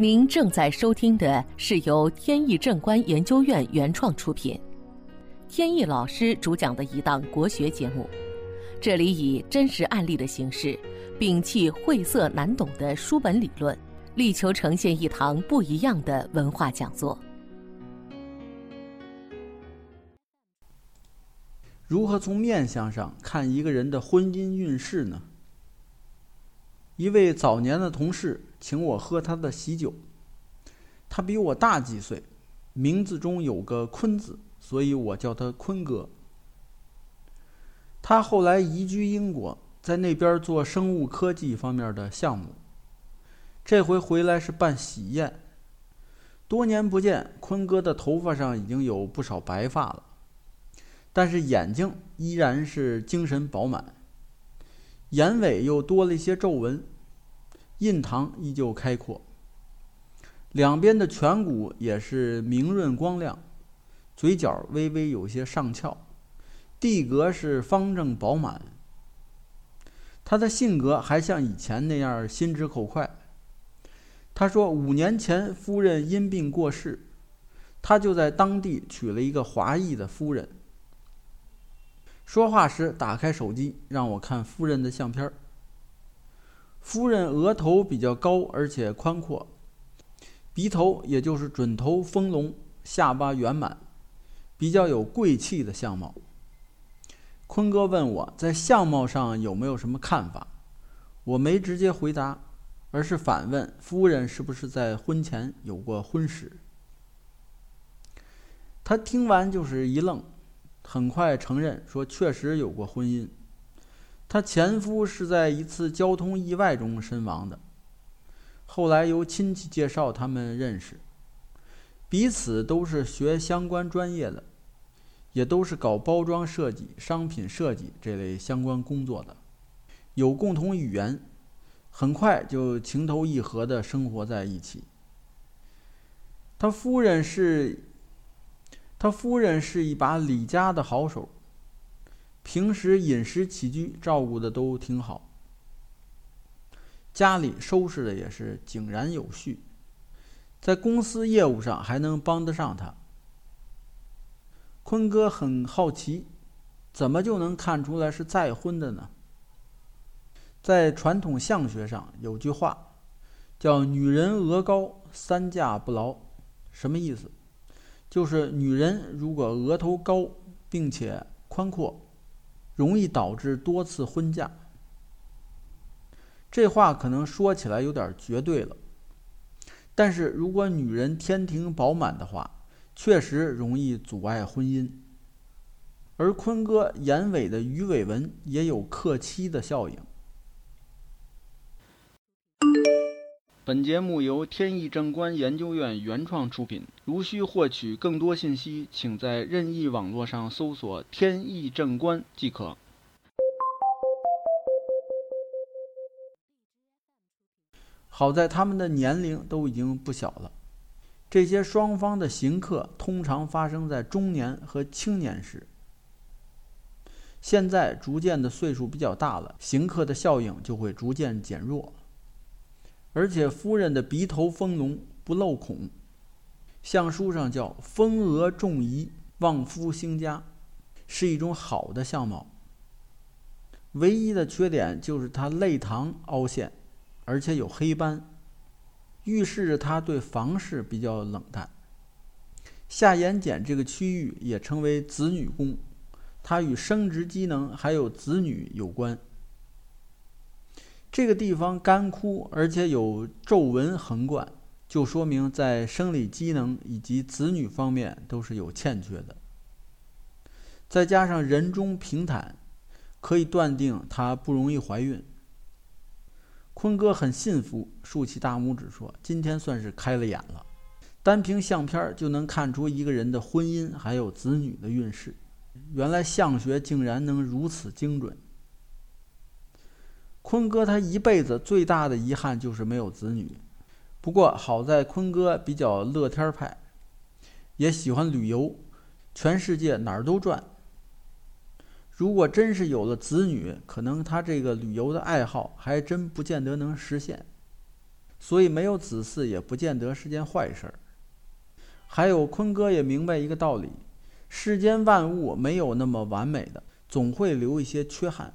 您正在收听的是由天意正观研究院原创出品，天意老师主讲的一档国学节目。这里以真实案例的形式，摒弃晦涩难懂的书本理论，力求呈现一堂不一样的文化讲座。如何从面相上看一个人的婚姻运势呢？一位早年的同事请我喝他的喜酒，他比我大几岁，名字中有个“坤”字，所以我叫他坤哥。他后来移居英国，在那边做生物科技方面的项目。这回回来是办喜宴。多年不见，坤哥的头发上已经有不少白发了，但是眼睛依然是精神饱满。眼尾又多了一些皱纹，印堂依旧开阔。两边的颧骨也是明润光亮，嘴角微微有些上翘，地格是方正饱满。他的性格还像以前那样心直口快。他说，五年前夫人因病过世，他就在当地娶了一个华裔的夫人。说话时，打开手机让我看夫人的相片夫人额头比较高，而且宽阔，鼻头也就是准头丰隆，下巴圆满，比较有贵气的相貌。坤哥问我在相貌上有没有什么看法，我没直接回答，而是反问夫人是不是在婚前有过婚史。他听完就是一愣。很快承认说，确实有过婚姻。她前夫是在一次交通意外中身亡的。后来由亲戚介绍他们认识，彼此都是学相关专业的，也都是搞包装设计、商品设计这类相关工作的，有共同语言，很快就情投意合的生活在一起。他夫人是。他夫人是一把李家的好手，平时饮食起居照顾的都挺好，家里收拾的也是井然有序，在公司业务上还能帮得上他。坤哥很好奇，怎么就能看出来是再婚的呢？在传统相学上有句话，叫“女人额高，三嫁不牢”，什么意思？就是女人如果额头高并且宽阔，容易导致多次婚嫁。这话可能说起来有点绝对了，但是如果女人天庭饱满的话，确实容易阻碍婚姻。而坤哥眼尾的鱼尾纹也有克妻的效应。本节目由天意正观研究院原创出品。如需获取更多信息，请在任意网络上搜索“天意正观”即可。好在他们的年龄都已经不小了。这些双方的刑克通常发生在中年和青年时。现在逐渐的岁数比较大了，刑克的效应就会逐渐减弱。而且夫人的鼻头丰隆，不露孔，相书上叫“丰额重仪，旺夫兴家”，是一种好的相貌。唯一的缺点就是她泪堂凹陷，而且有黑斑，预示着她对房事比较冷淡。下眼睑这个区域也称为子女宫，它与生殖机能还有子女有关。这个地方干枯，而且有皱纹横贯，就说明在生理机能以及子女方面都是有欠缺的。再加上人中平坦，可以断定她不容易怀孕。坤哥很信服，竖起大拇指说：“今天算是开了眼了，单凭相片就能看出一个人的婚姻还有子女的运势。原来相学竟然能如此精准。”坤哥他一辈子最大的遗憾就是没有子女，不过好在坤哥比较乐天派，也喜欢旅游，全世界哪儿都转。如果真是有了子女，可能他这个旅游的爱好还真不见得能实现。所以没有子嗣也不见得是件坏事儿。还有坤哥也明白一个道理：世间万物没有那么完美的，总会留一些缺憾。